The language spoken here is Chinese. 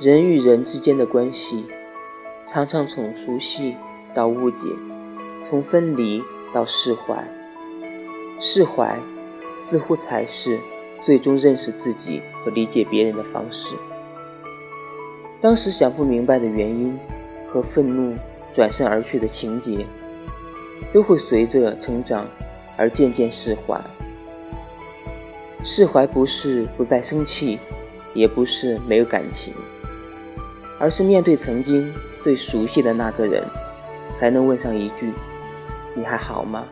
人与人之间的关系，常常从熟悉到误解，从分离到释怀。释怀似乎才是最终认识自己和理解别人的方式。当时想不明白的原因和愤怒转身而去的情节，都会随着成长而渐渐释怀。释怀不是不再生气，也不是没有感情，而是面对曾经最熟悉的那个人，才能问上一句：“你还好吗？”